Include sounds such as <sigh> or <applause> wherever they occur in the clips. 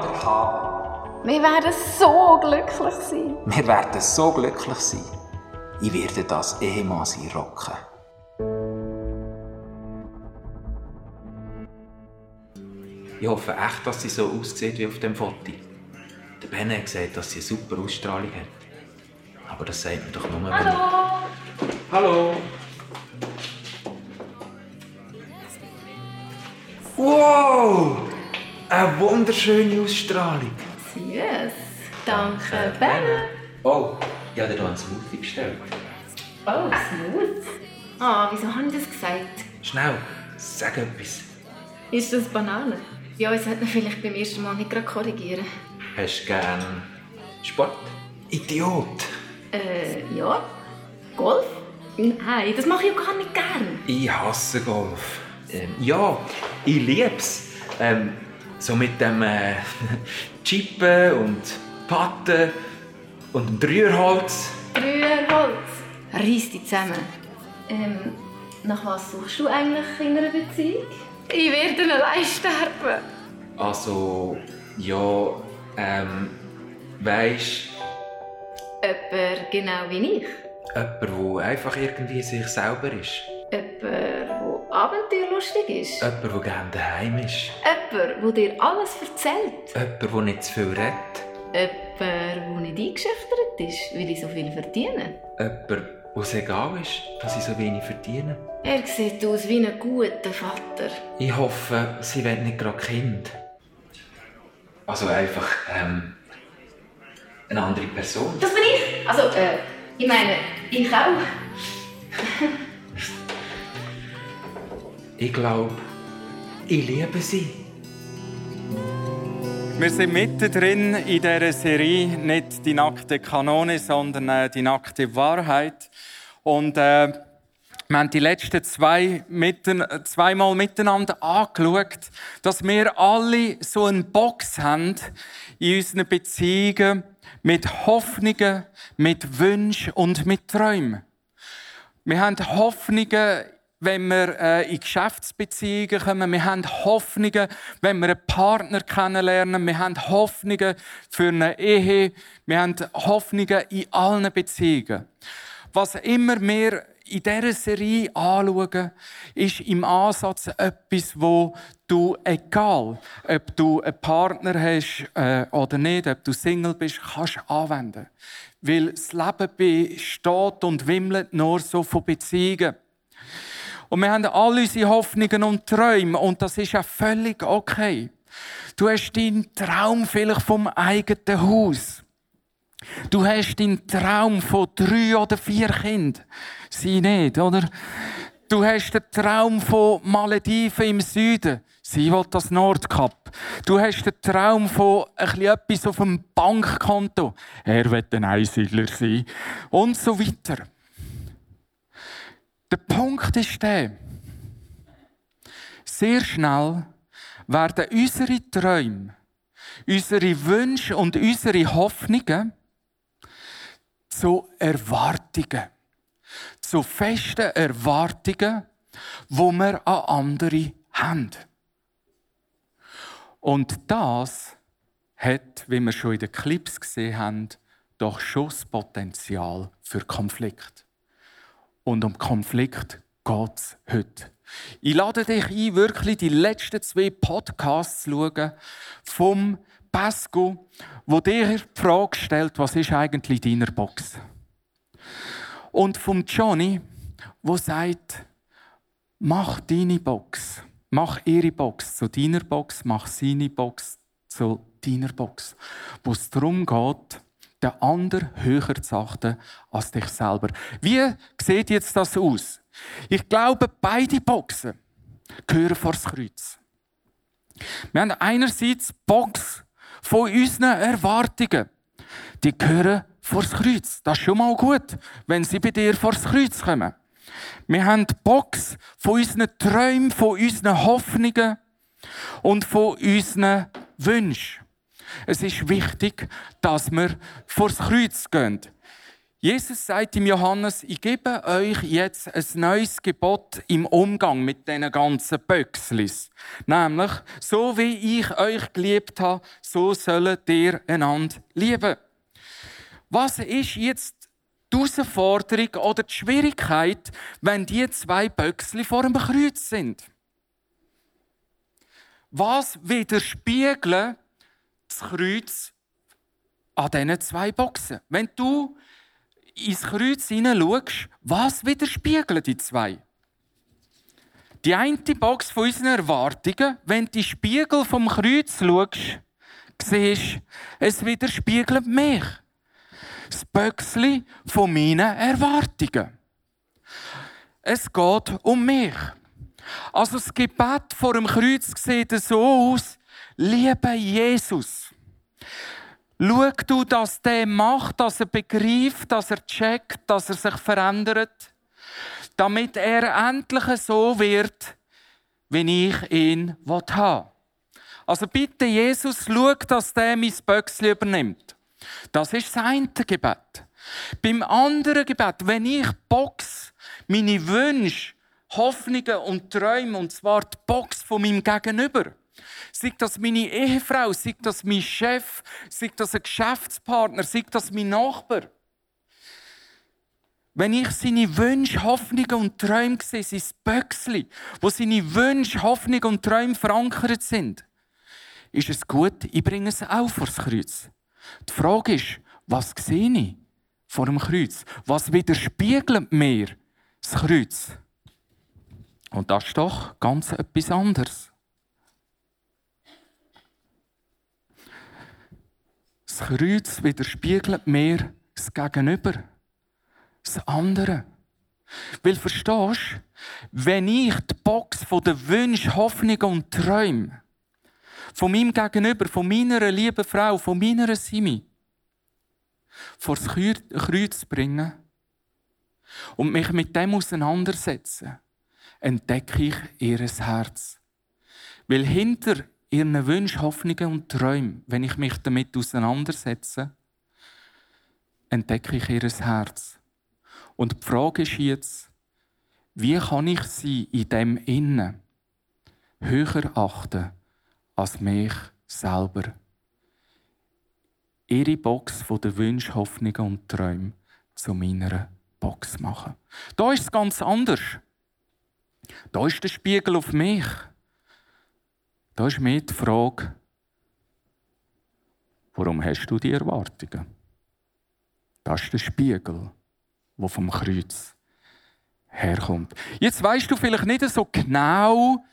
Zueinander haben. Wir werden so glücklich sein. Wir werden so glücklich sein. Ich werde das Ehemann sein rocken. Ich hoffe echt, dass sie so aussieht wie auf dem Foto. Der Ben hat gesagt, dass sie eine super Ausstrahlung hat. Aber das sagt mir doch nur, wenn Hallo! Hallo! Wow! Eine wunderschöne Ausstrahlung. Süß. Danke, Ben. Oh, ich habe dir hier einen Smoothie bestellt. Oh, smooth. Ah, wieso habe ich das gesagt? Schnell, sag etwas. Ist das Banane? Ja, ich sollte vielleicht beim ersten Mal nicht gerade korrigieren. Hast du gern Sport? Idiot! Äh, ja. Golf? Nein, das mache ich auch gar nicht gern. Ich hasse Golf. Ähm, ja, ich lieb's. Ähm, so mit dem äh, <laughs> Chippen und Patten und dem Rührholz. Rührholz. Reiss dich zusammen. Ähm, nach was suchst du eigentlich in einer Beziehung? Ich werde allein sterben. Also, ja, ähm, weisst, Jemand genau wie ich. jemand, der einfach irgendwie sich selber ist. Jemand, abenteuerlustig ist. Jemand, der gerne daheim ist. Jemand, der dir alles erzählt. Jemand, der nicht zu viel redet. Jemand, der nicht eingeschüchtert ist, weil ich so viel verdiene. Jemand, wo es egal ist, dass ich so wenig verdiene. Er sieht aus wie ein guter Vater. Ich hoffe, sie will nicht gerade Kind. Also einfach, ähm, eine andere Person. Das bin ich! Also, äh, ich meine, ich auch. <laughs> Ich glaube, ich liebe sie. Wir sind mittendrin in dieser Serie, nicht die nackte Kanone, sondern äh, die nackte Wahrheit. Und äh, wir haben die letzten zwei mitten, zweimal miteinander angeschaut, dass wir alle so eine Box haben in unseren Beziehungen mit Hoffnungen, mit Wünschen und mit Träumen. Wir haben Hoffnungen, wenn wir äh, in Geschäftsbeziehungen kommen. Wir haben Hoffnungen, wenn wir einen Partner kennenlernen. Wir haben Hoffnungen für eine Ehe. Wir haben Hoffnungen in allen Beziehungen. Was immer wir in dieser Serie anschauen, ist im Ansatz etwas, wo du, egal ob du einen Partner hast äh, oder nicht, ob du Single bist, kannst anwenden. Weil das Leben besteht und wimmelt nur so von Beziehungen. Und wir haben alle unsere Hoffnungen und Träume und das ist ja völlig okay. Du hast deinen Traum vielleicht vom eigenen Haus. Du hast deinen Traum von drei oder vier Kindern. Sie nicht, oder? Du hast den Traum von Malediven im Süden. Sie will das Nordkap. Du hast den Traum von etwas auf dem Bankkonto. Er wird ein Einsiedler sein. Und so weiter. Der Punkt ist der, sehr schnell werden unsere Träume, unsere Wünsche und unsere Hoffnungen zu Erwartungen. Zu festen Erwartungen, wo wir an andere haben. Und das hat, wie wir schon in den Clips gesehen haben, doch schon das Potenzial für Konflikt. Und um Konflikt geht es heute. Ich lade dich ein, wirklich die letzten zwei Podcasts zu schauen vom Pasco, wo dir die Frage stellt, was ist eigentlich in deiner Box? Und vom Johnny, wo sagt, mach deine Box Mach ihre Box zu deiner Box, mach seine Box zu deiner Box. Wo es darum geht, den anderen höher zu achten als dich selber. Wie sieht jetzt das aus? Ich glaube, beide Boxen gehören vor das Kreuz. Wir haben einerseits die Box von unseren Erwartungen. Die gehören vor das Kreuz. Das ist schon mal gut, wenn sie bei dir vor das Kreuz kommen. Wir haben die Box von unseren Träumen, von unseren Hoffnungen und von unseren Wünschen. Es ist wichtig, dass wir vor das Kreuz gehen. Jesus sagt im Johannes, ich gebe euch jetzt ein neues Gebot im Umgang mit diesen ganzen Böckslis. Nämlich, so wie ich euch geliebt habe, so sollt ihr einander lieben. Was ist jetzt die Herausforderung oder die Schwierigkeit, wenn die zwei Böcksli vor dem Kreuz sind? Was widerspiegeln das Kreuz an diesen zwei Boxen? Wenn du ins Kreuz hineinschaust, was widerspiegeln die zwei? Die eine Box von unseren Erwartungen, wenn du die Spiegel vom Kreuz schaust, siehst es widerspiegelt mich. Das Böckchen von meinen Erwartungen. Es geht um mich. Also das Gebet vor dem Kreuz sieht so aus, liebe Jesus, Schau du, dass der macht, dass er begreift, dass er checkt, dass er sich verändert, damit er endlich so wird, wie ich ihn haben Also bitte, Jesus, schau, dass der mein Böckchen übernimmt. Das ist sein Gebet. Beim anderen Gebet, wenn ich Box, meine Wünsche, Hoffnungen und Träume, und zwar die Box von meinem Gegenüber, Sei das meine Ehefrau, sei das mein Chef, sei das ein Geschäftspartner, sei das mein Nachbar. Wenn ich seine Wünsche, Hoffnungen und Träume sehe, sein Böckli, wo seine Wünsche, Hoffnungen und Träume verankert sind, ist es gut, ich bringe es auch vor das Kreuz. Die Frage ist, was sehe ich vor dem Kreuz? Was widerspiegelt mir das Kreuz? Und das ist doch ganz etwas anderes. Kreuz widerspiegelt mir das Gegenüber, das andere. Weil verstehst wenn ich die Box von den Wünschen, Hoffnungen und Träumen von meinem Gegenüber, von meiner lieben Frau, von meiner Simi vor das Kreuz bringe und mich mit dem auseinandersetze, entdecke ich ihr Herz. Weil hinter ihren Wünschen, Hoffnungen und Träumen, wenn ich mich damit auseinandersetze, entdecke ich ihr Herz. Und die Frage ist jetzt, wie kann ich sie in dem Innen höher achten als mich selber? Ihre Box von den Wünschen, Hoffnungen und Träumen zu meiner Box machen. Da ist es ganz anders. Da ist der Spiegel auf mich. Da ist mir die Frage, warum hast du die Erwartungen? Das ist der Spiegel, der vom Kreuz herkommt. Jetzt weißt du vielleicht nicht so genau,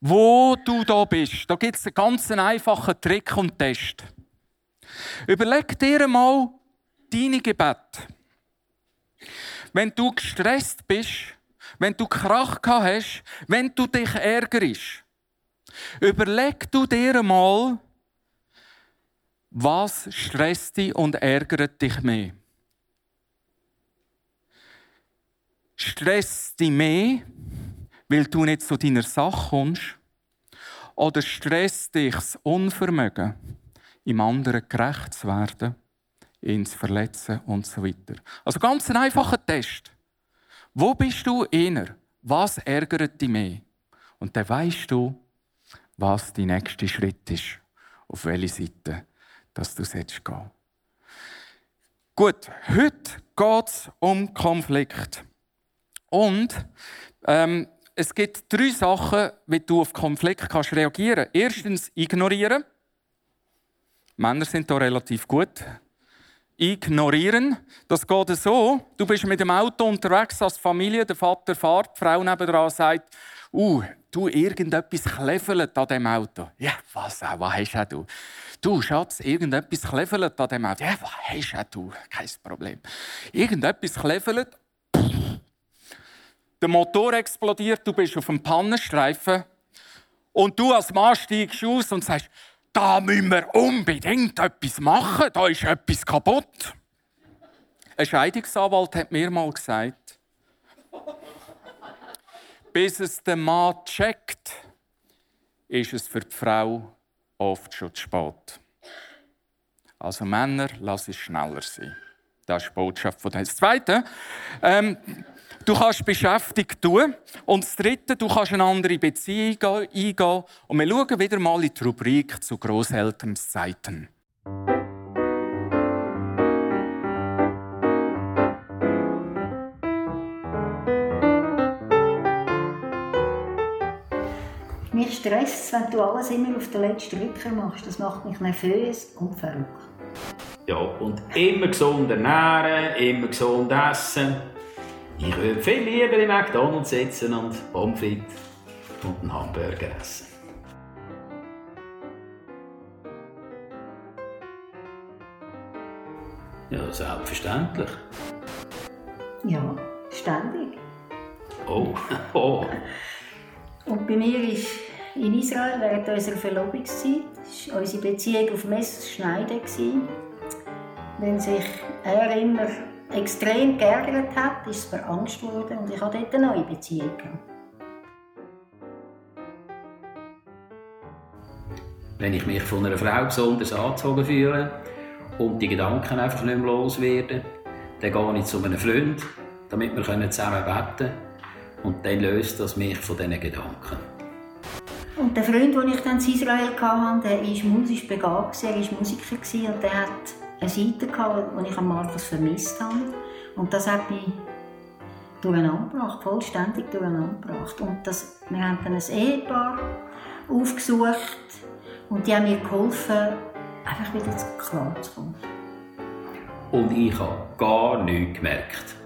wo du da bist. Da gibt es einen ganz einfachen Trick und Test. Überleg dir mal deine Gebete. Wenn du gestresst bist, wenn du Krach hast, wenn du dich ärgerst, Überleg du dir mal, was stresst dich und ärgert dich mehr? Stresst dich mehr, weil du nicht zu deiner Sache kommst? Oder stresst dich das Unvermögen, im anderen gerecht zu werden, zu verletzen und so weiter? Also ganz ein einfacher Test. Wo bist du inner? Was ärgert dich mehr? Und dann weißt du, was dein nächster Schritt ist, auf welche Seite dass du gehen gehen Gut, heute geht es um Konflikt. Und ähm, es gibt drei Sachen, wie du auf Konflikt kannst reagieren kannst. Erstens ignorieren. Männer sind da relativ gut. Ignorieren. Das geht so. Du bist mit dem Auto unterwegs als Familie, der Vater fährt, die Frau nebenan sagt, uh, du, irgendetwas kleffelt an dem Auto. Ja, was, auch, was hast du? Du, Schatz, irgendetwas kleffelt an dem Auto. Ja, was hast du? Kein Problem. Irgendetwas kleffelt. Der Motor explodiert, du bist auf dem Pannenstreifen. Und du als Mann steigst aus und sagst, da müssen wir unbedingt etwas machen, da ist etwas kaputt. Ein Scheidungsanwalt hat mir mal gesagt, bis es der Mann checkt, ist es für die Frau oft schon zu spät. Also Männer, lass es schneller sein. Das ist die Botschaft von das Zweite. Ähm, du kannst beschäftigt tun. Und das Dritte, du kannst eine andere Beziehung eingehen. Und wir schauen wieder mal in die Rubrik zu Großelternzeiten. Mich wenn du alles immer auf den letzten Drücker machst. Das macht mich nervös und verrückt. Ja, und immer gesund ernähren, immer gesund essen. Ich würde viel lieber im McDonalds sitzen und Pommes und einen Hamburger essen. Ja, selbstverständlich. Ja, ständig. Oh, <laughs> oh. Und bei mir ist in Israel während unserer Verlobungszeit war unsere Beziehung auf Messerschneiden. Wenn sich er immer extrem geärgert hat, ist es mir Angst geworden und ich hatte dort eine neue Beziehung. Wenn ich mich von einer Frau besonders angezogen fühle und die Gedanken einfach nicht mehr loswerden, dann gehe ich zu einem Freund, damit wir zusammen beten können. Und dann löst das mich von diesen Gedanken. Und der Freund, den ich dann in Israel hatte, der war musisch begabt, er war Musiker und der hat eine Seite gehabt, die ich an Markus vermisst habe. Und das hat mich durcheinander gebracht, vollständig durcheinander gebracht. Und das, wir haben dann ein Ehepaar aufgesucht und die haben mir geholfen, einfach wieder klar zu kommen. Und ich habe gar nichts gemerkt.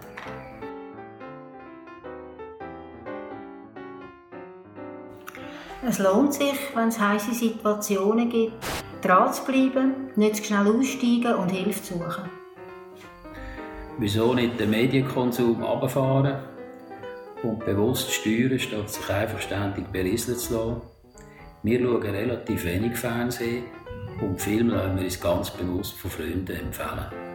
Es lohnt sich, wenn es heiße Situationen gibt, dran zu bleiben, nicht zu schnell aussteigen und Hilfe zu suchen. Wieso nicht den Medienkonsum runterfahren und bewusst steuern, statt sich einfach ständig berieseln zu lassen? Wir schauen relativ wenig Fernsehen und Filme lassen wir uns ganz bewusst von Freunden empfehlen.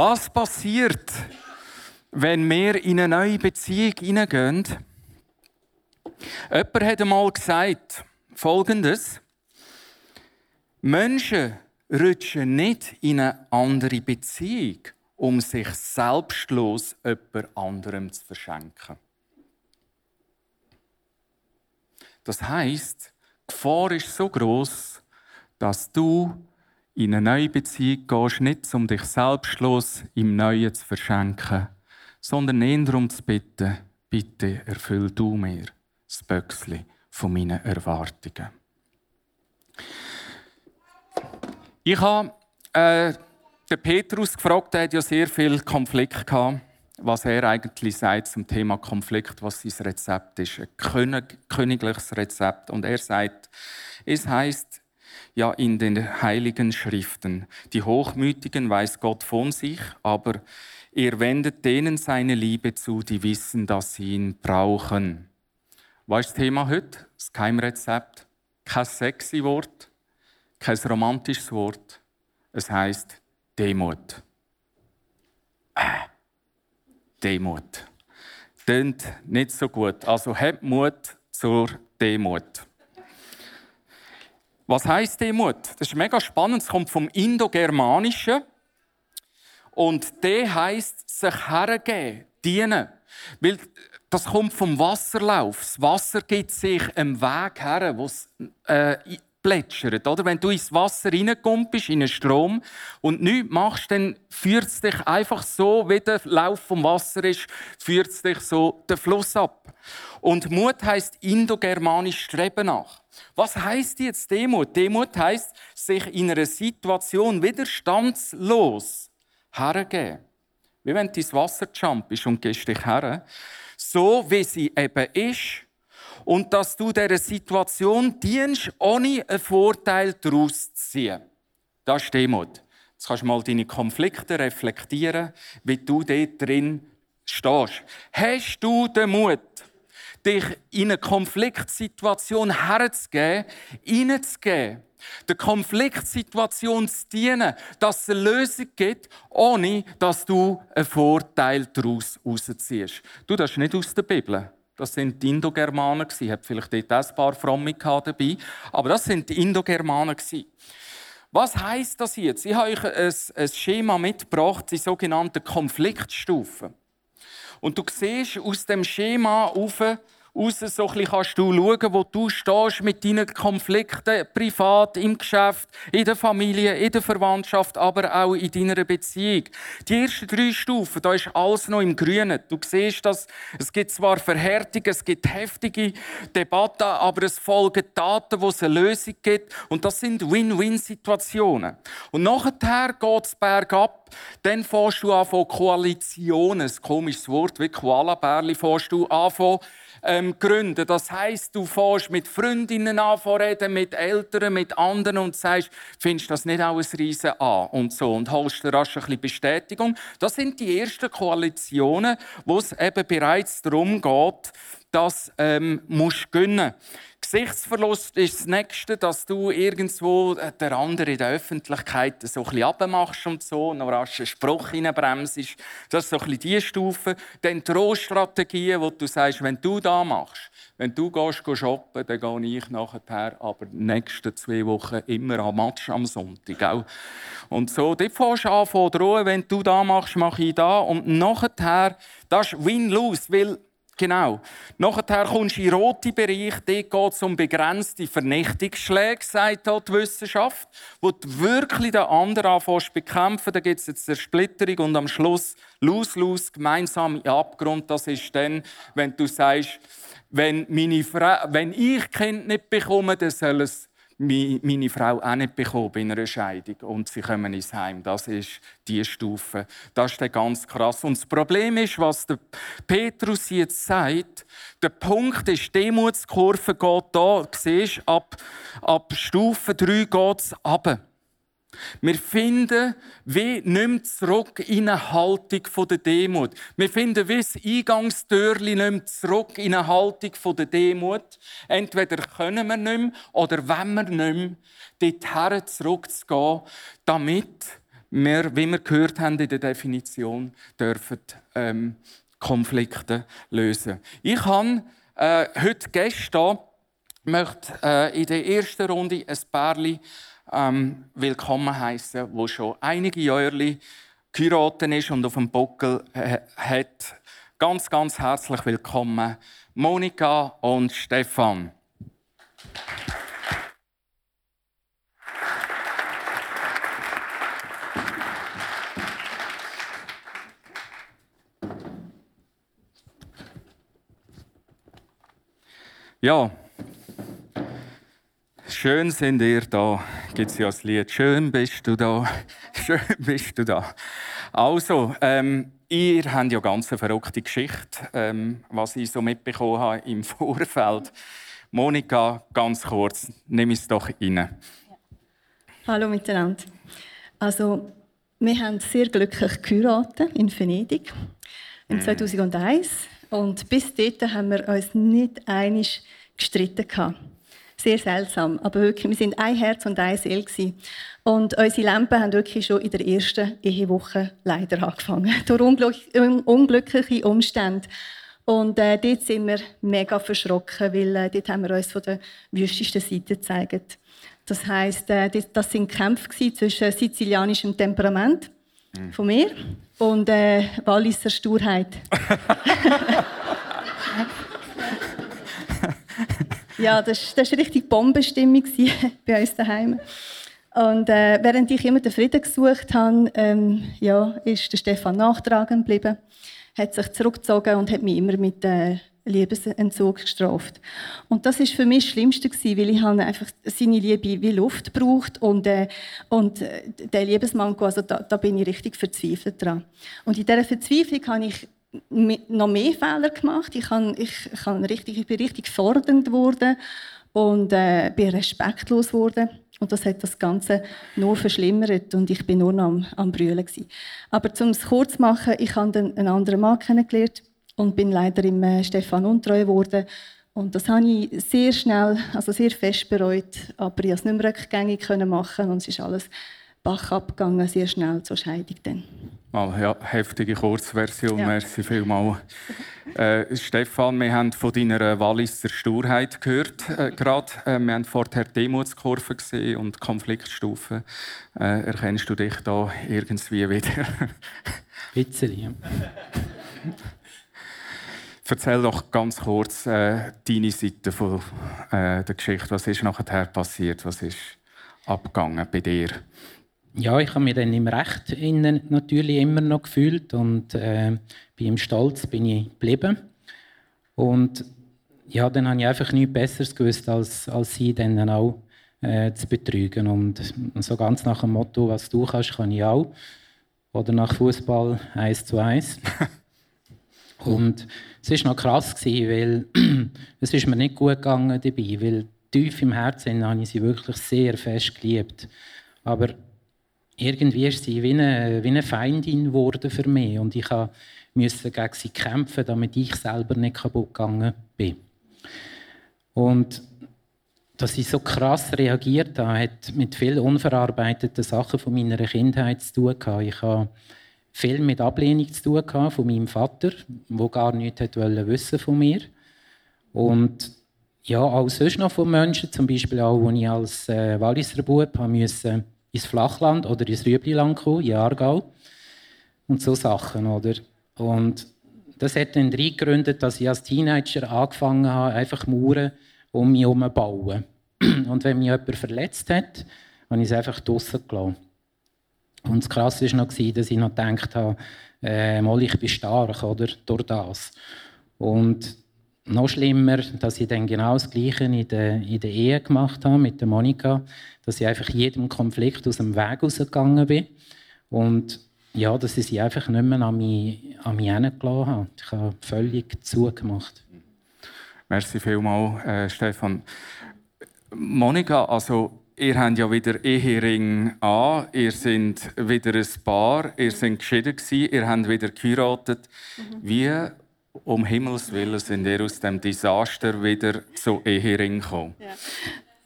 Was passiert, wenn wir in eine neue Beziehung hineingehen? Jemand hat einmal gesagt, Folgendes. Menschen rutschen nicht in eine andere Beziehung, um sich selbstlos jemand anderem zu verschenken. Das heißt, die Gefahr ist so groß, dass du in eine neue Beziehung gehst, nicht um dich selbstlos im Neuen zu verschenken, sondern eher darum zu bitten, bitte erfüll du mir das Böckchen von meinen Erwartungen. Ich habe äh, den Petrus gefragt, der hat ja sehr viel Konflikt gehabt, was er eigentlich sagt zum Thema Konflikt, was sein Rezept ist, ein königliches Rezept. Und er sagt, es heißt, ja in den heiligen Schriften. Die Hochmütigen weiß Gott von sich, aber er wendet denen seine Liebe zu, die wissen, dass sie ihn brauchen. Was ist das Thema heute? Das Keimrezept. Kein sexy Wort, kein romantisches Wort. Es heißt Demut. Äh, Demut. Tönt nicht so gut. Also habt Mut zur Demut. Was heißt Demut? Das ist mega spannend. Es kommt vom Indogermanischen. Und der heißt sich hergeben, dienen. Weil das kommt vom Wasserlauf. Das Wasser gibt sich einen Weg her, wo es äh, plätschert. Oder? Wenn du ins Wasser reinkommst, in einen Strom, und nichts machst, dann führt es dich einfach so, wie der Lauf vom Wasser ist, führt es dich so den Fluss ab. Und Mut heißt indogermanisch Streben nach. Was heißt jetzt Demut? Demut heißt, sich in einer Situation widerstandslos hergeben. Wie wenn du ins Wasser jumpst und gehst dich her. So wie sie eben ist. Und dass du dieser Situation dienst, ohne einen Vorteil daraus zu ziehen. Das ist Demut. Jetzt kannst du mal deine Konflikte reflektieren, wie du dort drin stehst. Hast du den Mut, dich in eine Konfliktsituation herzugeben, hineinzugeben, der Konfliktsituation zu dienen, dass es eine Lösung gibt, ohne dass du einen Vorteil daraus rausziehst. Du, das ist nicht aus der Bibel. Das sind die Indogermanen. Ich habe vielleicht dort ein paar Fromme dabei. Aber das sind die Indogermanen. Was heißt das jetzt? Ich habe euch ein, ein Schema mitgebracht, die sogenannten Konfliktstufen. Und du siehst aus dem Schema auf, raus so ein kannst du schauen, wo du stehst mit deinen Konflikten, privat, im Geschäft, in der Familie, in der Verwandtschaft, aber auch in deiner Beziehung. Die ersten drei Stufen, da ist alles noch im Grünen. Du siehst, dass es gibt zwar Verhärtungen, es gibt heftige Debatten, aber es folgen Taten, wo es eine Lösung gibt. Und das sind Win-Win-Situationen. Und nachher geht es bergab. Dann fährst du an von Koalitionen, ein komisches Wort, wie Koalabärli, fährst du an von ähm, gründen. Das heißt, du fährst mit Freundinnen an, reden, mit Eltern, mit anderen und sagst, findest das nicht auch ein Riesen an und so und holst dir rasch ein bisschen Bestätigung. Das sind die ersten Koalitionen, wo es eben bereits darum geht, dass ähm, musst gönnen. Gesichtsverlust ist das Nächste, dass du irgendwo äh, der andere in der Öffentlichkeit so ein bisschen abmachst und so, noch rasch einen Spruch reinbremst. Das ist so ein bisschen die Stufe. Dann Troststrategien, wo du sagst, wenn du da machst, wenn du gehst, gehst shoppen, dann gehe ich nachher, aber die nächsten zwei Wochen immer am Match am Sonntag. Auch. Und so, dort fährst du an von drohen, wenn du da machst, mache ich da. Und nachher, das ist Win-Lose, weil Genau. Nachher kommst du in den roten Bereich. Dort geht es um begrenzte Vernichtungsschläge, sagt die Wissenschaft, wo du wirklich den anderen anfängst bekämpfen. Da gibt es jetzt Zersplitterung und am Schluss los-los gemeinsam im Abgrund. Das ist dann, wenn du sagst, wenn, meine Frau, wenn ich Kind nicht bekomme, dann soll es meine Frau auch nicht bekommen bei einer Scheidung und sie kommen ins Heim. Das ist die Stufe. Das ist ganz krass. Und das Problem ist, was der Petrus jetzt sagt, der Punkt ist, die Demutskurve geht da, siehst, ab, ab Stufe 3 geht es runter. Wir finden wie nimmt zurück in eine Haltung der Demut. Wir finden wie das Eingangstürli nimmt zurück in eine Haltung der Demut. Entweder können wir nicht mehr, oder wenn wir nicht mehr, dorthin zurückzugehen, damit wir, wie wir gehört haben in der Definition, dürfen ähm, Konflikte lösen. Ich habe äh, heute gestern möchte äh, in der ersten Runde ein Pärchen ähm, willkommen heißen, wo schon einige Jahre geheiratet ist und auf dem Buckel äh, hat. Ganz, ganz herzlich willkommen, Monika und Stefan. Ja, schön sind ihr da gibt es ja das Lied «Schön bist du da, <laughs> schön bist du da». Also, ähm, ihr habt ja ganz eine verrückte Geschichte, ähm, was ich so mitbekommen habe im <laughs> Vorfeld. Monika, ganz kurz, nimm es doch rein. Hallo miteinander. Also, wir haben sehr glücklich geheiratet in Venedig im 2001 mm. und bis dato haben wir uns nicht einig gestritten gehabt sehr seltsam. Aber wirklich, wir sind ein Herz und eine Seele. Und unsere Lampen haben wirklich schon in der ersten Ehewoche leider angefangen. <laughs> Durch unglückliche Umstände. Und äh, dort sind wir mega verschrocken, weil äh, dort haben wir uns von der wüstesten Seite gezeigt. Das heisst, äh, das waren Kämpfe zwischen sizilianischem Temperament mhm. von mir und äh, Walliser Sturheit. <laughs> <laughs> Ja, das war eine richtig Bombenstimmung <laughs> bei uns daheim. Und äh, während ich immer den Frieden gesucht habe, ähm, ja, ist der Stefan nachtragend geblieben, hat sich zurückgezogen und hat mich immer mit äh, Liebesentzug gestraft. Und das ist für mich das Schlimmste gewesen, weil ich habe einfach seine Liebe wie Luft braucht und äh, und äh, der Liebesmanko, also da, da bin ich richtig verzweifelt dran. Und in dieser Verzweiflung habe ich noch mehr Fehler gemacht. Ich, habe, ich, habe richtig, ich bin richtig fordernd geworden und äh, bin respektlos geworden. Und das hat das Ganze nur verschlimmert und ich bin nur noch am, am Brüllen. Aber um es kurz zu machen, ich habe einen anderen Mann kennengelernt und bin leider im äh, Stefan untreu geworden. Und das habe ich sehr schnell, also sehr fest bereut, aber ich konnte es nicht mehr rückgängig machen und es ist alles Bach abgegangen, sehr schnell zur Scheidung dann. Mal ja, heftige Kurzversion, ja. merci vielmals. Äh, Stefan, wir haben von deiner Walliser Sturheit gehört. Äh, gerade. Äh, wir haben vorher die Demutskurve gesehen und Konfliktstufen. Äh, erkennst du dich da irgendwie wieder? <laughs> Bisschen, ja. Erzähl doch ganz kurz äh, deine Seite von, äh, der Geschichte. Was ist nachher passiert? Was ist abgegangen bei dir? Ja, ich habe mich dann im Recht innen natürlich immer noch gefühlt und äh, bei ihm Stolz bin ich geblieben. Und ja, dann habe ich einfach nichts Besseres gewusst, als, als sie dann auch äh, zu betrügen. Und so ganz nach dem Motto, was du kannst, kann ich auch. Oder nach Fußball eins zu eins. <laughs> und es war noch krass, weil <clears throat> es ist mir nicht gut gegangen dabei, weil tief im Herzen habe ich sie wirklich sehr fest geliebt. Aber irgendwie ist sie wie eine, wie eine Feindin geworden für mich und ich musste gegen sie kämpfen, damit ich selber nicht kaputt gegangen bin. Und dass ich so krass reagiert habe, hat mit vielen unverarbeiteten Sachen von meiner Kindheit zu tun gehabt. Ich habe viel mit Ablehnung zu tun gehabt von meinem Vater, der gar nichts wollte wissen von mir. Und ja, auch sonst noch von Menschen, zum Beispiel auch, als ich als äh, Walliser Bub musste ins Flachland oder ins Rübliland gekommen, in Aargau. Und so Sachen, oder? Und das hat dann gegründet, dass ich als Teenager angefangen habe, einfach Mauern um mich herum zu bauen. <clears throat> Und wenn mich jemand verletzt hat, habe ich es einfach draussen gelassen. Und das Krasse war noch, dass ich noch gedacht habe, äh, mal, ich bin stark, oder? Durch das. Und noch schlimmer, dass ich dann genau das Gleiche in der, in der Ehe gemacht habe mit der Monika, dass ich einfach jedem Konflikt aus dem Weg rausgegangen bin und ja, dass ich sie einfach nicht mehr an mich, an mich herangelassen habe. Ich habe völlig zugemacht. Merci vielmals, äh, Stefan. Monika, also ihr habt ja wieder Ehering an, ihr seid wieder ein Paar, ihr seid geschieden gewesen, ihr habt wieder geheiratet. Mhm. Wie um Himmels Willen sind ihr aus dem Desaster wieder zu Ehering gekommen? Ja.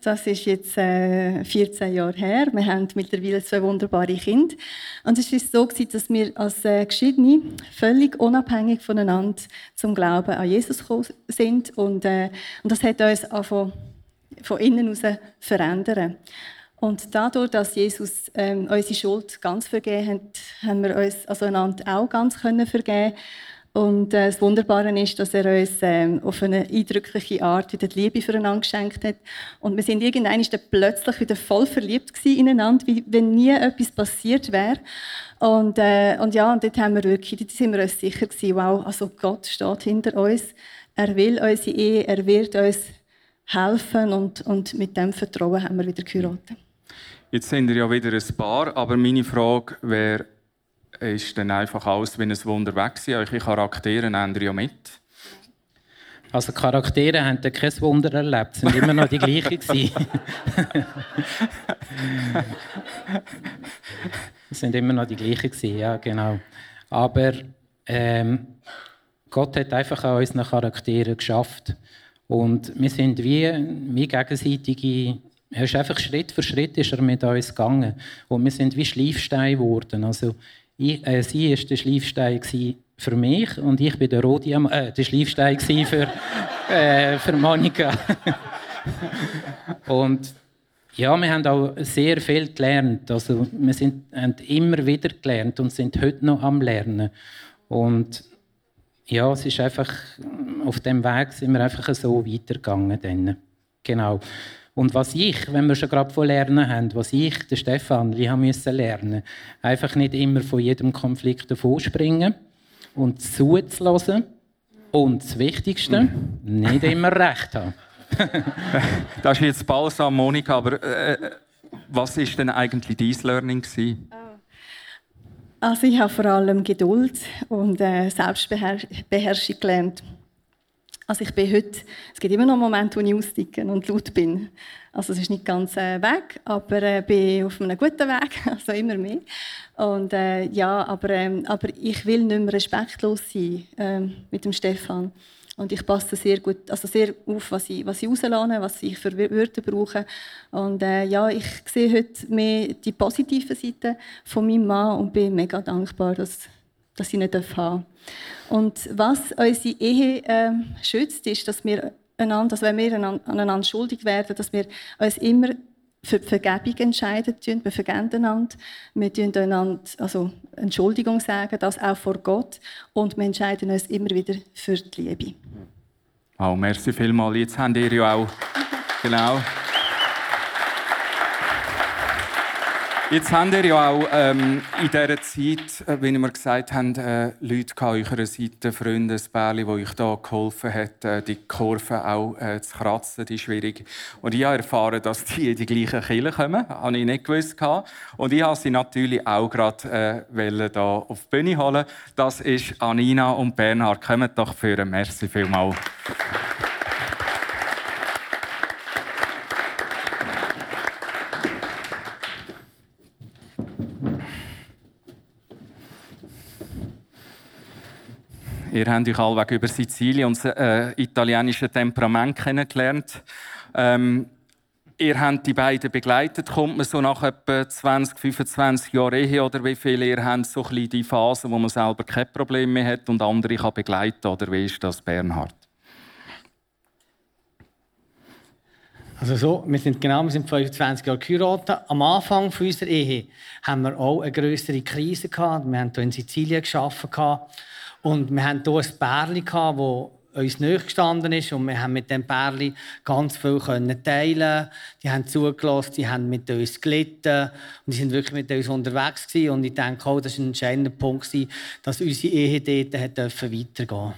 Das ist jetzt äh, 14 Jahre her. Wir haben mittlerweile zwei wunderbare Kinder. Und es war so, dass wir als äh, Geschiedene völlig unabhängig voneinander zum Glauben an Jesus gekommen sind. Und, äh, und das hat uns auch von, von innen heraus verändert. Und dadurch, dass Jesus ähm, unsere Schuld ganz vergeben hat, haben wir uns also einander auch ganz können vergeben und äh, das Wunderbare ist, dass er uns äh, auf eine eindrückliche Art wieder die Liebe füreinander geschenkt hat. Und wir sind irgendwann plötzlich wieder voll verliebt ineinander, wie wenn nie etwas passiert wäre. Und, äh, und ja, und dort haben wir wirklich, dort sind wir uns sicher gewesen, wow, also Gott steht hinter uns. Er will unsere Ehe, er wird uns helfen und, und mit dem Vertrauen haben wir wieder geheiratet. Jetzt sind wir ja wieder ein Paar, aber meine Frage wäre, ist dann einfach alles wie ein Wunder weg. Eure Charaktere ändern ja mit. Also Charaktere haben kein Wunder erlebt, sind immer noch die gleichen sind immer noch die gleichen ja genau. Aber ähm, Gott hat einfach an unseren Charakteren geschafft und wir sind wie, wie gegenseitige er ist einfach Schritt für Schritt ist er mit uns gegangen und wir sind wie Schleifsteine geworden. Also ich, äh, sie war der Schleifstein für mich und ich war der, äh, der Schleifstein für, <laughs> äh, für Monika. <laughs> und ja, wir haben auch sehr viel gelernt. Also, wir sind, haben immer wieder gelernt und sind heute noch am Lernen. Und ja, es ist einfach, auf dem Weg sind wir einfach so weitergegangen. Dann. Genau. Und was ich, wenn wir schon gerade von Lernen haben, was ich, der Stefan, ich musste lernen, einfach nicht immer von jedem Konflikt davonspringen und zuzulassen Und das Wichtigste, nicht immer recht haben. <laughs> das ist jetzt Balsam, Monika, aber äh, was ist denn eigentlich dein Learning gewesen? Also ich habe vor allem Geduld und äh, Selbstbeherrschung gelernt. Also ich bin heute, es gibt immer noch Momente, wo ich austicke und laut bin. Also es ist nicht ganz äh, weg, aber äh, bin auf einem guten Weg, <laughs> also immer mehr. Und äh, ja, aber, ähm, aber ich will nicht mehr respektlos sein äh, mit dem Stefan. Und ich passe sehr gut, also sehr auf, was ich, was ich rauslasse, was ich für Wörter brauche. Und äh, ja, ich sehe heute mehr die positive Seite von meinem Mann und bin mega dankbar, dass, dass ich ihn haben. Und was unsere Ehe äh, schützt, ist, dass wir einander, dass wenn wir aneinander schuldig werden, dass wir uns immer für die Vergebung entscheiden tun. Wir vergeben einander. Wir tun einander also Entschuldigung sagen, das auch vor Gott. Und wir entscheiden uns immer wieder für die Liebe. Oh, merci vielmals. Jetzt habt ihr ja auch... <laughs> Genau. Jetzt habt ihr ja auch ähm, in dieser Zeit, äh, wie wir gesagt haben, äh, Leute an eurer Seite, Freunde, ein Bärli, die euch hier geholfen hat, äh, die Kurve auch äh, zu kratzen, die schwierig. Und ich habe erfahren, dass die in die gleichen Kirche kommen. Das habe ich nicht gewusst. Und ich habe sie natürlich auch gerade äh, auf die Bühne holen. Das ist Anina und Bernhard. Kommt doch für Merci vielmals. Ihr habt euch allweg über Sizilien und das äh, italienische Temperament kennengelernt. Ähm, ihr habt die beiden begleitet. Kommt man so nach etwa 20, 25 Jahren Ehe oder wie viele ihr habt so ein die Phase, wo man selber kein Problem mehr hat und andere kann begleiten oder wie ist das, Bernhard? Also so, wir sind genau, wir sind 25 Jahre geheiratet. Am Anfang unserer Ehe haben wir auch eine größere Krise gehabt. Wir haben hier in Sizilien gearbeitet und wir hatten hier ein Pärchen, das uns nahe gestanden ist. Und wir haben mit dem Pärchen ganz viel teilen Die haben zugelassen, die haben mit uns gelitten. Und die sind wirklich mit uns unterwegs. Gewesen. Und ich denke auch, das war ein entscheidender Punkt, dass unsere Ehe dort weitergehen durfte.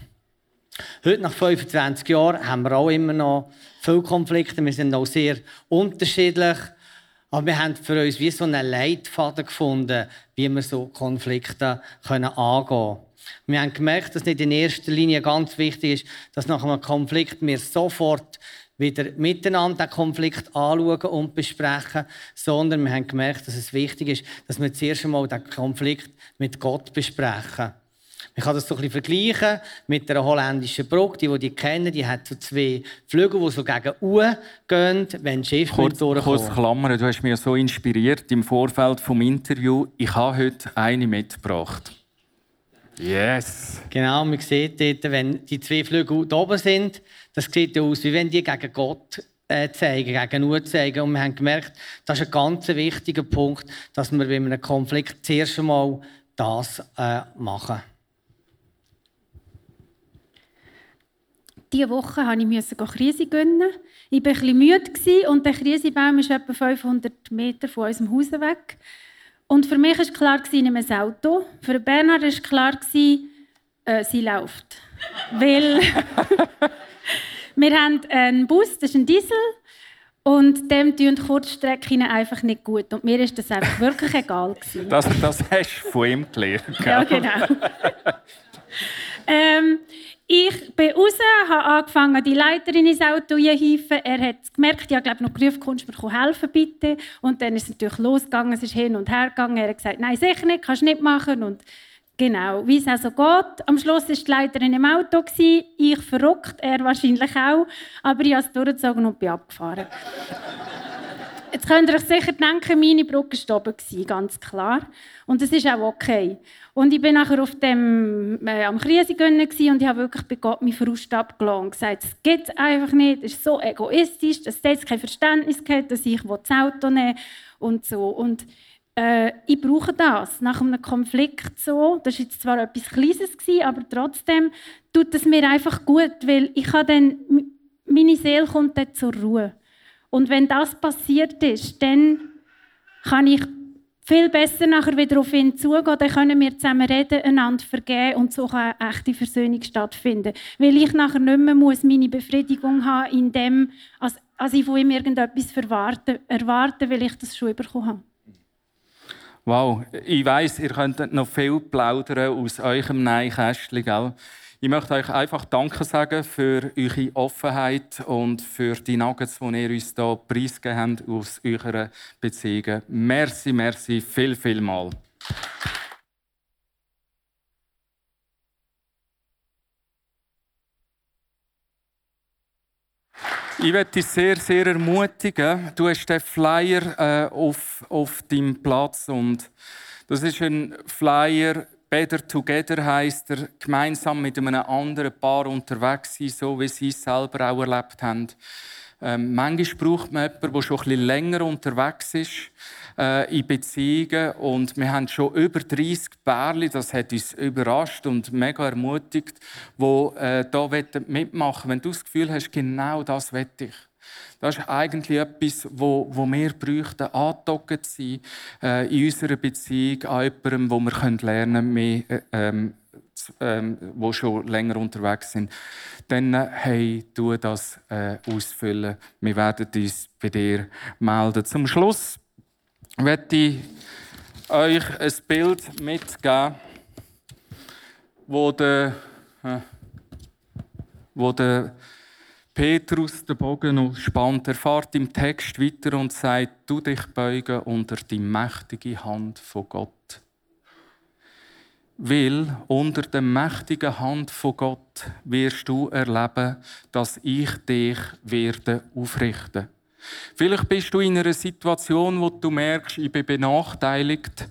Heute, nach 25 Jahren, haben wir auch immer noch viele Konflikte. Wir sind auch sehr unterschiedlich. Aber wir haben für uns wie so einen Leitfaden gefunden, wie wir so Konflikte angehen können. Wir haben gemerkt, dass nicht in erster Linie ganz wichtig ist, dass nach einem Konflikt wir sofort wieder miteinander den Konflikt anschauen und besprechen, sondern wir haben gemerkt, dass es wichtig ist, dass wir zuerst einmal den Konflikt mit Gott besprechen. Man kann das so ein bisschen vergleichen mit der holländischen Brücke. Die, die die kennen, die hat so zwei Flügel, die so gegen U gehen, wenn das Schiff kurz, durchkommt. Kurz Klammern, du hast mich so inspiriert im Vorfeld des Interviews. Ich habe heute eine mitgebracht. Yes. Genau, man sieht dort, wenn die zwei Flügel oben sind, das sieht aus, wie wenn die gegen Gott äh, zeigen, gegen nur zeigen. Und wir haben gemerkt, das ist ein ganz wichtiger Punkt, dass wir bei einem Konflikt zuerst einmal das äh, machen. Diese Woche musste ich Krise gönnen. Ich war ein bisschen müde und der Krisebaum ist etwa 500 Meter von unserem Haus weg. Und für mich war klar, ich nehme ein Auto. Für Bernhard war klar, äh, sie läuft. <laughs> Weil <laughs> wir haben einen Bus, das ist ein Diesel, und dem tun Kurzstrecken einfach nicht gut. Und mir ist das einfach wirklich <laughs> egal. Das, das hast du von ihm gelernt. Ja, genau. ähm, ich bin raus, habe angefangen, die Leiterin ins Auto zu hieven. Er hat gemerkt, ich habe noch gerufen, kommst du mir helfen, bitte? Und dann ist es natürlich losgegangen, es ist hin und her gegangen. Er hat gesagt, nein, sicher nicht, kannst du nicht machen. Und genau, wie es also geht. Am Schluss war die Leiterin im Auto, ich verrückt, er wahrscheinlich auch. Aber ich habe es durchgezogen und bin abgefahren. Jetzt könnt ihr euch sicher denken, meine Brücke war oben, ganz klar. Und das ist auch okay. Und ich bin nachher auf dem, äh, am Krisengönnen und ich habe wirklich bei Gott meinen Frust abgelassen und gesagt, es geht einfach nicht, es ist so egoistisch, dass es jetzt kein Verständnis gibt, dass ich das Auto nehmen und so. Und äh, ich brauche das nach einem Konflikt so. Das war zwar etwas Kleines, aber trotzdem tut es mir einfach gut, weil ich dann, meine Seele kommt dann zur Ruhe. Und wenn das passiert ist, dann kann ich viel besser nachher wieder auf ihn zugehen, dann können wir zusammen reden, einander vergeben und so kann eine echte Versöhnung stattfinden. Weil ich nachher nicht mehr muss meine Befriedigung haben in dem, als, als ich von ihm irgendetwas erwarten, erwarten, weil ich das schon bekommen habe. Wow, ich weiß, ihr könnt noch viel plaudern aus eurem Neinkästchen, gell? Ich möchte euch einfach Danke sagen für eure Offenheit und für die Nuggets, die ihr uns hier preisgegeben habt aus euren Beziehungen. Merci, merci, viel, viel mal. Ich möchte dich sehr, sehr ermutigen. Du hast den Flyer äh, auf, auf deinem Platz und das ist ein Flyer, Better Together heißt er, gemeinsam mit einem anderen Paar unterwegs sein, so wie sie es selber auch erlebt haben. Ähm, manchmal braucht man jemanden, der schon ein länger unterwegs ist äh, in Beziehungen. Und wir haben schon über 30 Pärchen, das hat uns überrascht und mega ermutigt, die äh, da mitmachen Wenn du das Gefühl hast, genau das wette ich. Das ist eigentlich etwas, wo, wo wir bräuchten, angedockt zu sein äh, in unserer Beziehung an jemandem, wo wir lernen können, mehr, äh, ähm, ähm, wo schon länger unterwegs sind. Dann, äh, hey, tu das äh, ausfüllen. Wir werden uns bei dir melden. Zum Schluss möchte ich euch ein Bild mitgeben, wo der, äh, wo der Petrus den Bogen spannt. Er fährt im Text weiter und sagt, du dich beugen unter die mächtige Hand von Gott. Weil unter der mächtigen Hand von Gott wirst du erleben, dass ich dich werde aufrichten. Vielleicht bist du in einer Situation, wo du merkst, ich bin benachteiligt.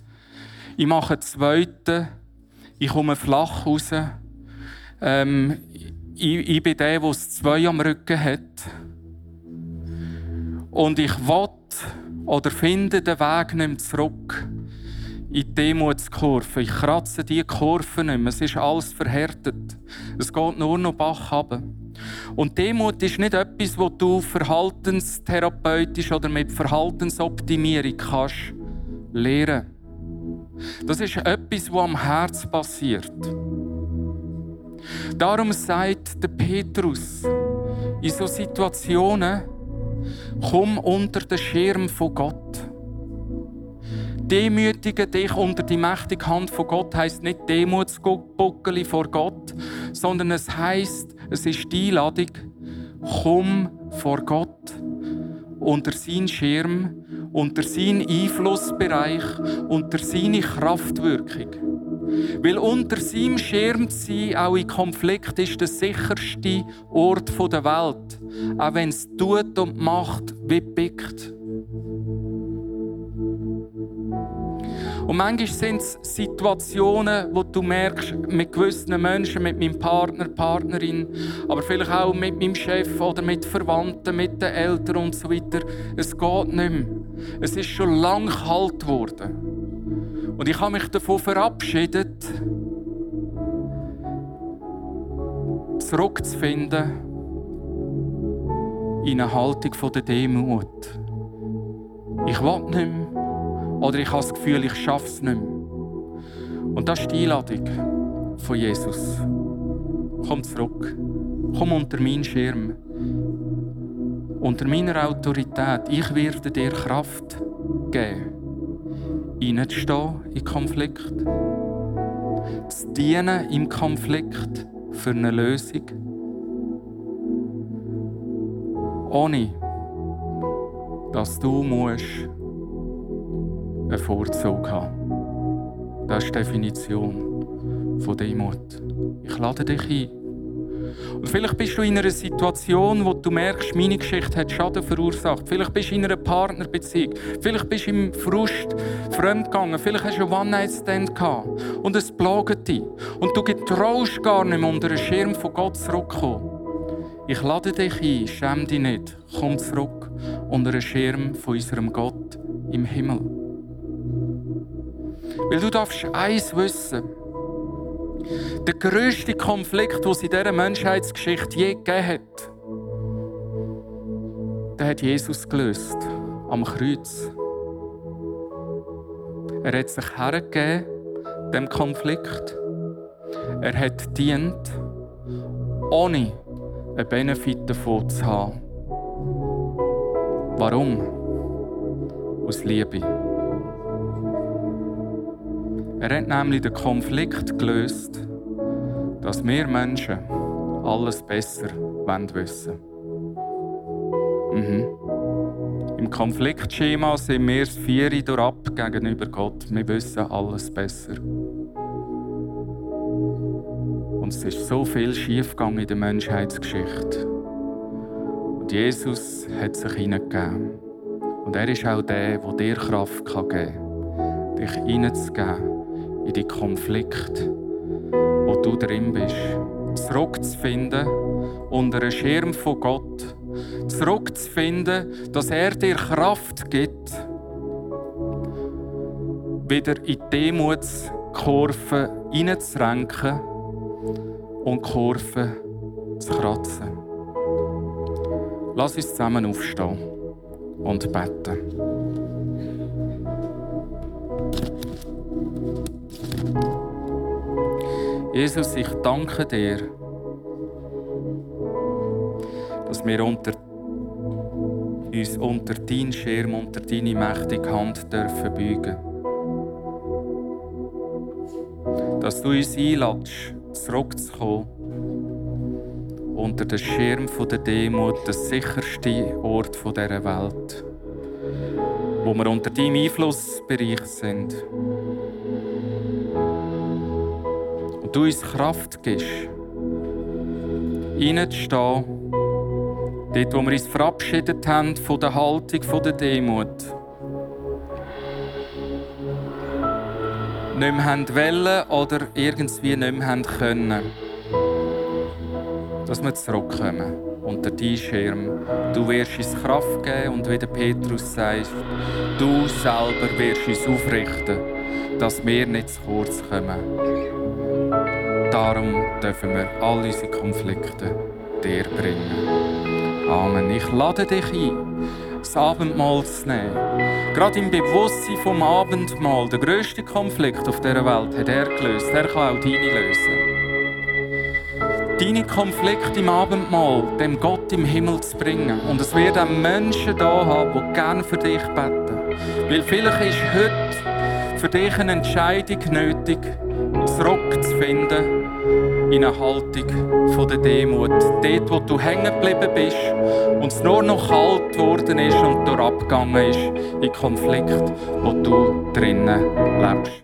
Ich mache einen zweiten. Ich komme flach raus. Ähm, ich, ich bin der, der zwei am Rücken hat. Und ich will oder finde den Weg nicht zurück in die Demutskurve. Ich kratze diese Kurve nicht mehr. Es ist alles verhärtet. Es geht nur noch Bach runter. Und Demut ist nicht etwas, wo du verhaltenstherapeutisch oder mit Verhaltensoptimierung kannst lernen. Das ist etwas, was am Herz passiert. Darum sagt der Petrus in so Situationen, komm unter den Schirm von Gott. Demütige dich unter die mächtige Hand von Gott heißt nicht Demutsbuckeli vor Gott, sondern es heißt, es ist die Einladung, komm vor Gott unter seinen Schirm, unter seinen Einflussbereich, unter seine Kraftwirkung. Weil unter seinem Schirm sein, auch in Konflikt, ist der sicherste Ort der Welt. Auch wenn es tut und macht, wie pickt. Und manchmal sind es Situationen, wo du merkst, mit gewissen Menschen, mit meinem Partner, Partnerin, aber vielleicht auch mit meinem Chef oder mit Verwandten, mit den Eltern und so weiter. Es geht nicht mehr. Es ist schon lang kalt geworden. Und ich habe mich davon verabschiedet, zurückzufinden in eine Haltung der Demut. Ich will nicht mehr. Oder ich habe das Gefühl, ich schaffe es nicht mehr. Und das ist die Einladung von Jesus. Komm zurück. Komm unter meinen Schirm. Unter meiner Autorität. Ich werde dir Kraft geben reinzustehen in Konflikt, zu dienen im Konflikt für eine Lösung, ohne dass du musst einen Vorzug haben. Das ist die Definition von Demut. Ich lade dich ein, und vielleicht bist du in einer Situation, wo du merkst, meine Geschichte hat Schaden verursacht. Vielleicht bist du in einer Partnerbeziehung. Vielleicht bist du im Frust fremdgegangen. Vielleicht hast du einen One-Night-Stand gehabt. Und es plagt dich. Und du getraust gar nicht mehr unter den Schirm von Gott zurückzukommen. Ich lade dich ein, schäm dich nicht. Komm zurück unter den Schirm von unserem Gott im Himmel. Weil du darfst eins wissen. Der grösste Konflikt, den es in dieser Menschheitsgeschichte je gegeben hat, den hat Jesus gelöst. Am Kreuz. Er hat sich hergegeben, dem Konflikt. Er hat dient, ohne einen Benefit davon zu haben. Warum? Aus Liebe. Er hat nämlich den Konflikt gelöst, dass wir Menschen alles besser wissen wollen. Mhm. Im Konfliktschema sind wir das Vieri ab gegenüber Gott. Wir wissen alles besser. Und es ist so viel schiefgegangen in der Menschheitsgeschichte. Und Jesus hat sich hineingegeben. Und er ist auch der, der dir Kraft geben kann, dich hineinzugeben in die Konflikte, wo du drin bist. Zurückzufinden unter einem Schirm von Gott. Zurückzufinden, dass er dir Kraft gibt, wieder in die Demutskurve hineinzurenken und Kurven zu kratzen. Lass uns zusammen aufstehen und beten. Jesus, ich danke dir, dass wir unter, uns unter deinen Schirm, unter deine mächtige Hand dürfen beugen. Dass du uns einladest, zurückzukommen unter den Schirm der Demut, der sicherste Ort dieser Welt, wo wir unter deinem Einflussbereich sind. Du uns Kraft gibst, reinzustehen, dort, wo wir uns verabschiedet haben von der Haltung, der Demut. Nicht mehr wollen oder irgendwie nicht mehr können. Dass wir zurückkommen unter deinen Schirm. Du wirst uns Kraft geben und wie der Petrus sagt, du selber wirst uns aufrichten, dass wir nicht zu kurz kommen. Darum dürfen wir all unsere Konflikte dir bringen. Amen. Ich lade dich ein, das Abendmahl zu nehmen. Gerade im Bewusstsein vom Abendmahl, der grösste Konflikt auf dieser Welt, hat er gelöst. Er kann auch deine lösen. Deine Konflikte im Abendmahl dem Gott im Himmel zu bringen. Und es wird auch Menschen da haben, die gerne für dich beten. Weil vielleicht ist heute für dich eine Entscheidung nötig, zurückzufinden in eine Haltung von der Demut. Dort, wo du hängen geblieben bist und es nur noch kalt geworden ist und durch abgegangen ist, in Konflikt, wo du drinnen lebst.